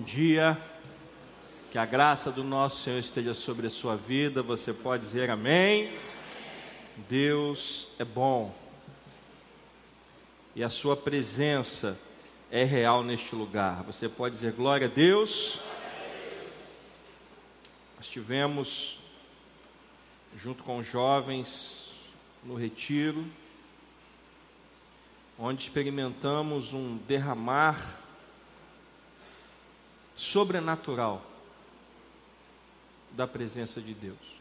dia. Que a graça do nosso Senhor esteja sobre a sua vida. Você pode dizer amém. Deus é bom. E a sua presença é real neste lugar. Você pode dizer glória a Deus. Nós tivemos junto com os jovens no retiro, onde experimentamos um derramar sobrenatural da presença de Deus.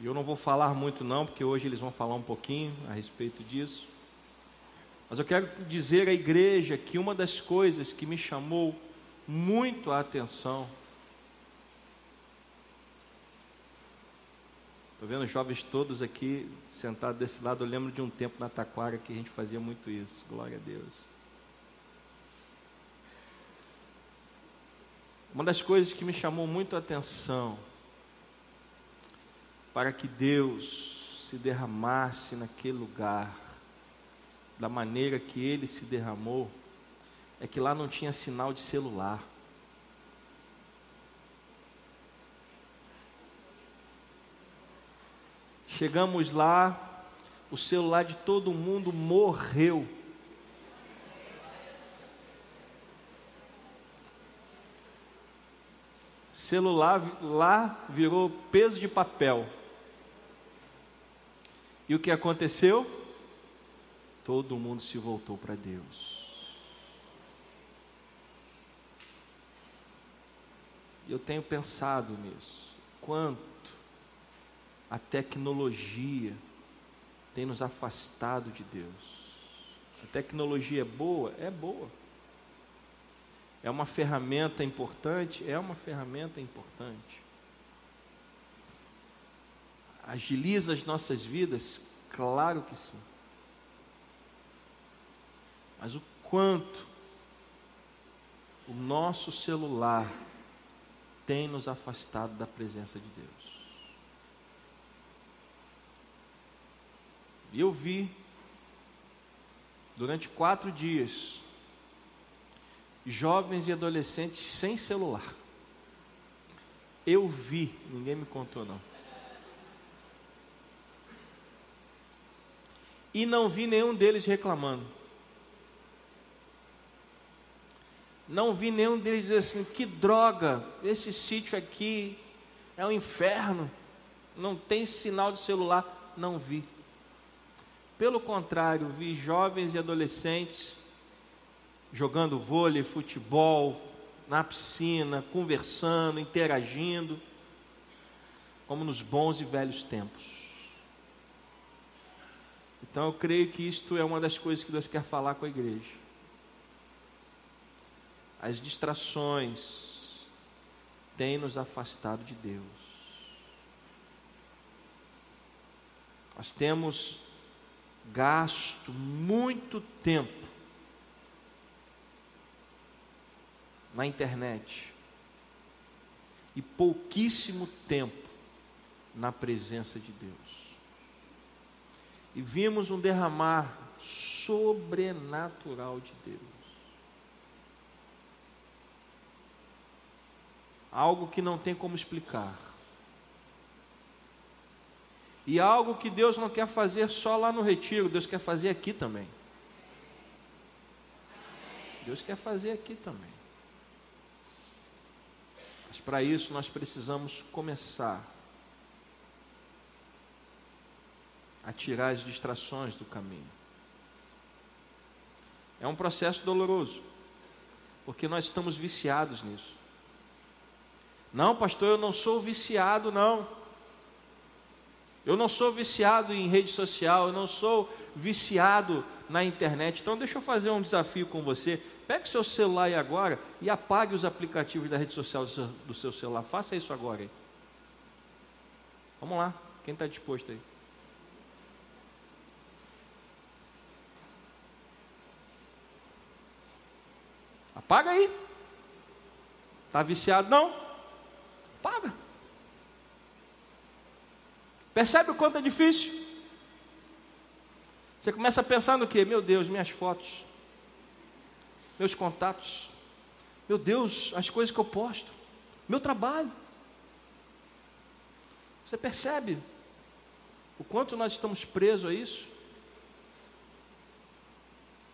E eu não vou falar muito não, porque hoje eles vão falar um pouquinho a respeito disso. Mas eu quero dizer à igreja que uma das coisas que me chamou muito a atenção Estou vendo jovens todos aqui sentados desse lado. Eu lembro de um tempo na Taquara que a gente fazia muito isso. Glória a Deus. Uma das coisas que me chamou muito a atenção para que Deus se derramasse naquele lugar, da maneira que ele se derramou, é que lá não tinha sinal de celular. Chegamos lá, o celular de todo mundo morreu. Celular lá virou peso de papel. E o que aconteceu? Todo mundo se voltou para Deus. Eu tenho pensado nisso. Quanto a tecnologia tem nos afastado de Deus. A tecnologia é boa? É boa. É uma ferramenta importante? É uma ferramenta importante. Agiliza as nossas vidas? Claro que sim. Mas o quanto o nosso celular tem nos afastado da presença de Deus. E eu vi, durante quatro dias, jovens e adolescentes sem celular. Eu vi, ninguém me contou não. E não vi nenhum deles reclamando. Não vi nenhum deles dizer assim: que droga, esse sítio aqui é um inferno, não tem sinal de celular. Não vi. Pelo contrário, vi jovens e adolescentes jogando vôlei, futebol, na piscina, conversando, interagindo, como nos bons e velhos tempos. Então eu creio que isto é uma das coisas que Deus quer falar com a igreja. As distrações têm nos afastado de Deus. Nós temos gasto muito tempo na internet e pouquíssimo tempo na presença de Deus. E vimos um derramar sobrenatural de Deus. Algo que não tem como explicar. E algo que Deus não quer fazer só lá no retiro, Deus quer fazer aqui também. Deus quer fazer aqui também. Mas para isso nós precisamos começar a tirar as distrações do caminho. É um processo doloroso, porque nós estamos viciados nisso. Não, pastor, eu não sou viciado, não. Eu não sou viciado em rede social, eu não sou viciado na internet. Então, deixa eu fazer um desafio com você. Pegue seu celular aí agora e apague os aplicativos da rede social do seu, do seu celular. Faça isso agora aí. Vamos lá. Quem está disposto aí? Apaga aí. Está viciado? Não? Apaga. Percebe o quanto é difícil? Você começa a pensar no que? Meu Deus, minhas fotos, meus contatos, Meu Deus, as coisas que eu posto, meu trabalho. Você percebe o quanto nós estamos presos a isso?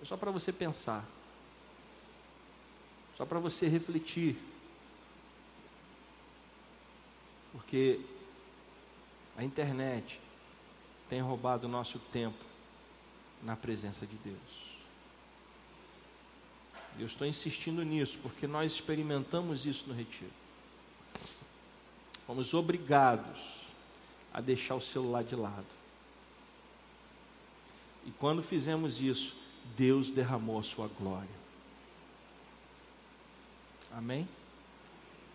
É só para você pensar, só para você refletir, porque a internet tem roubado o nosso tempo na presença de Deus. Eu estou insistindo nisso porque nós experimentamos isso no retiro. Fomos obrigados a deixar o celular de lado. E quando fizemos isso, Deus derramou a sua glória. Amém?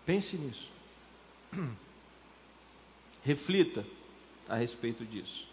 Pense nisso. Reflita a respeito disso.